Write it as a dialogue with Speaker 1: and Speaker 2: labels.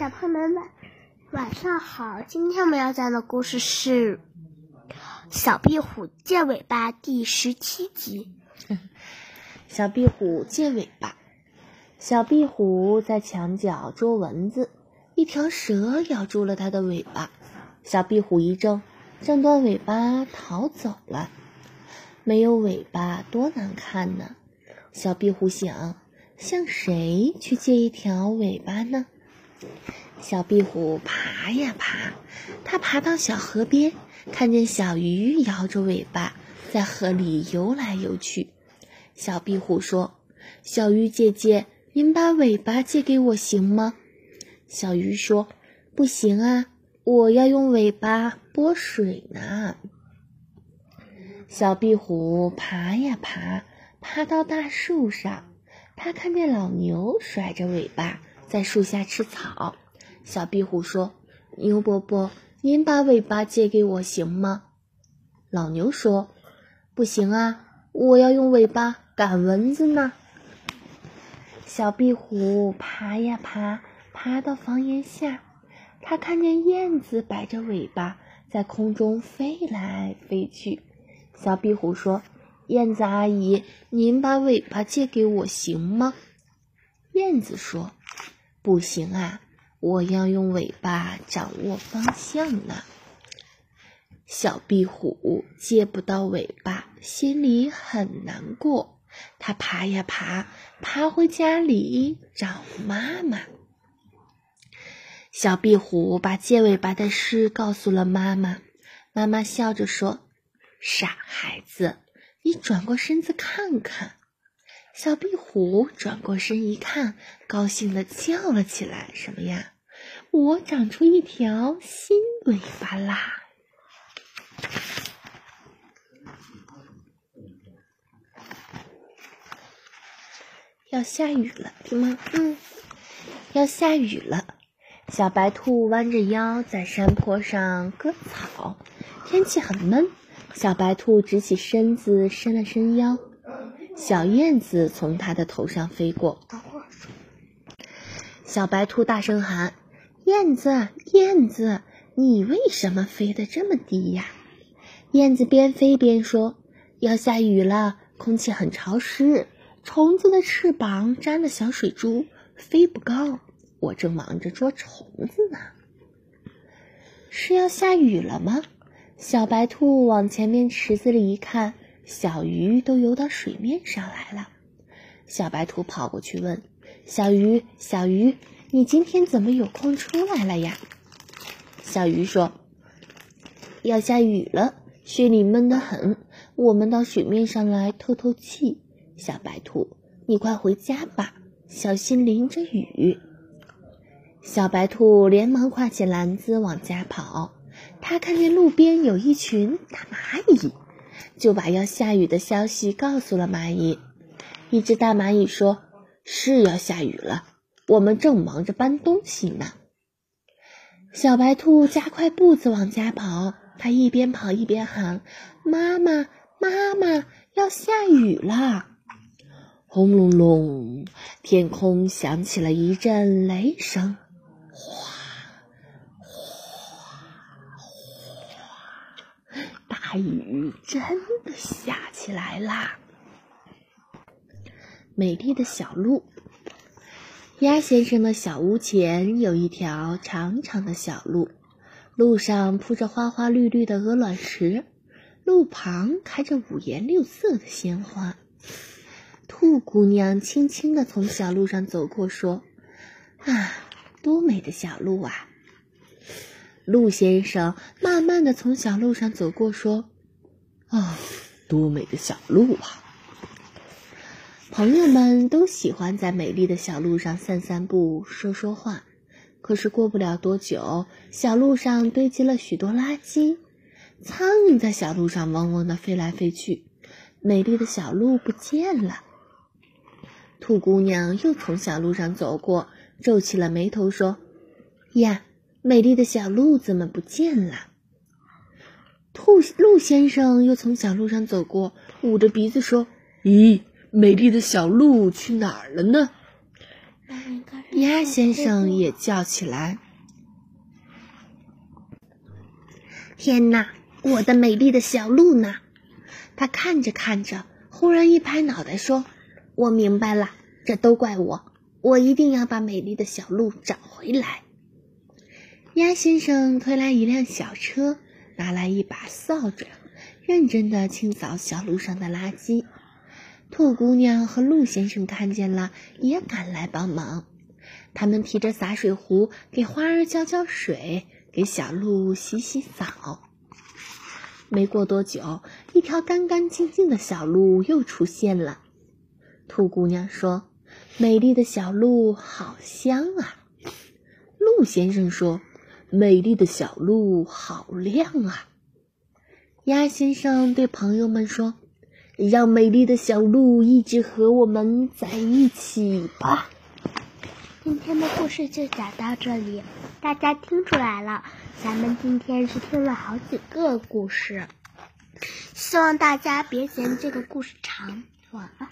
Speaker 1: 小朋友们晚晚上好，今天我们要讲的故事是《小壁虎借尾巴》第十七集。
Speaker 2: 小壁虎借尾巴。小壁虎在墙角捉蚊子，一条蛇咬住了它的尾巴。小壁虎一挣，挣断尾巴逃走了。没有尾巴多难看呢！小壁虎想，向谁去借一条尾巴呢？小壁虎爬呀爬，它爬到小河边，看见小鱼摇着尾巴在河里游来游去。小壁虎说：“小鱼姐姐，您把尾巴借给我行吗？”小鱼说：“不行啊，我要用尾巴拨水呢。”小壁虎爬呀爬，爬到大树上，它看见老牛甩着尾巴在树下吃草。小壁虎说：“牛伯伯，您把尾巴借给我行吗？”老牛说：“不行啊，我要用尾巴。”赶蚊子呢？小壁虎爬呀爬，爬到房檐下，它看见燕子摆着尾巴在空中飞来飞去。小壁虎说：“燕子阿姨，您把尾巴借给我行吗？”燕子说：“不行啊，我要用尾巴掌握方向呢。”小壁虎借不到尾巴，心里很难过。它爬呀爬，爬回家里找妈妈。小壁虎把借尾巴的事告诉了妈妈。妈妈笑着说：“傻孩子，你转过身子看看。”小壁虎转过身一看，高兴的叫了起来：“什么呀？我长出一条新尾巴啦！”要下雨了，听吗？嗯，要下雨了。小白兔弯着腰在山坡上割草，天气很闷。小白兔直起身子，伸了伸腰。小燕子从它的头上飞过。小白兔大声喊：“燕子，燕子，你为什么飞得这么低呀？”燕子边飞边说：“要下雨了，空气很潮湿。”虫子的翅膀沾了小水珠，飞不高。我正忙着捉虫子呢。是要下雨了吗？小白兔往前面池子里一看，小鱼都游到水面上来了。小白兔跑过去问：“小鱼，小鱼，你今天怎么有空出来了呀？”小鱼说：“要下雨了，水里闷得很，我们到水面上来透透气。”小白兔，你快回家吧，小心淋着雨。小白兔连忙挎起篮子往家跑。它看见路边有一群大蚂蚁，就把要下雨的消息告诉了蚂蚁。一只大蚂蚁说：“是要下雨了，我们正忙着搬东西呢。”小白兔加快步子往家跑，它一边跑一边喊：“妈妈，妈妈，要下雨了！”轰隆隆，天空响起了一阵雷声，雨真的下起来啦！美丽的小路，鸭先生的小屋前有一条长长的小路，路上铺着花花绿绿的鹅卵石，路旁开着五颜六色的鲜花。兔姑娘轻轻地从小路上走过，说：“啊，多美的小路啊！”鹿先生慢慢地从小路上走过，说：“啊，多美的小路啊！”朋友们都喜欢在美丽的小路上散散步、说说话。可是过不了多久，小路上堆积了许多垃圾，苍蝇在小路上嗡嗡地飞来飞去，美丽的小路不见了。兔姑娘又从小路上走过，皱起了眉头说：“呀，美丽的小鹿怎么不见了？”兔鹿先生又从小路上走过，捂着鼻子说：“咦，美丽的小鹿去哪儿了呢？”鸭先生也叫起来：“
Speaker 1: 天哪，我的美丽的小鹿呢？”
Speaker 2: 他看着看着，忽然一拍脑袋说：“
Speaker 1: 我明白了，这都怪我！我一定要把美丽的小鹿找回来。”
Speaker 2: 鸭先生推来一辆小车，拿来一把扫帚，认真的清扫小路上的垃圾。兔姑娘和鹿先生看见了，也赶来帮忙。他们提着洒水壶，给花儿浇浇水，给小鹿洗洗澡。没过多久，一条干干净净的小路又出现了。兔姑娘说：“美丽的小路好香啊。”鹿先生说：“美丽的小路好亮啊。”鸭先生对朋友们说：“让美丽的小鹿一直和我们在一起吧。”
Speaker 1: 今天的故事就讲到这里，大家听出来了，咱们今天是听了好几个故事，希望大家别嫌这个故事长，晚安。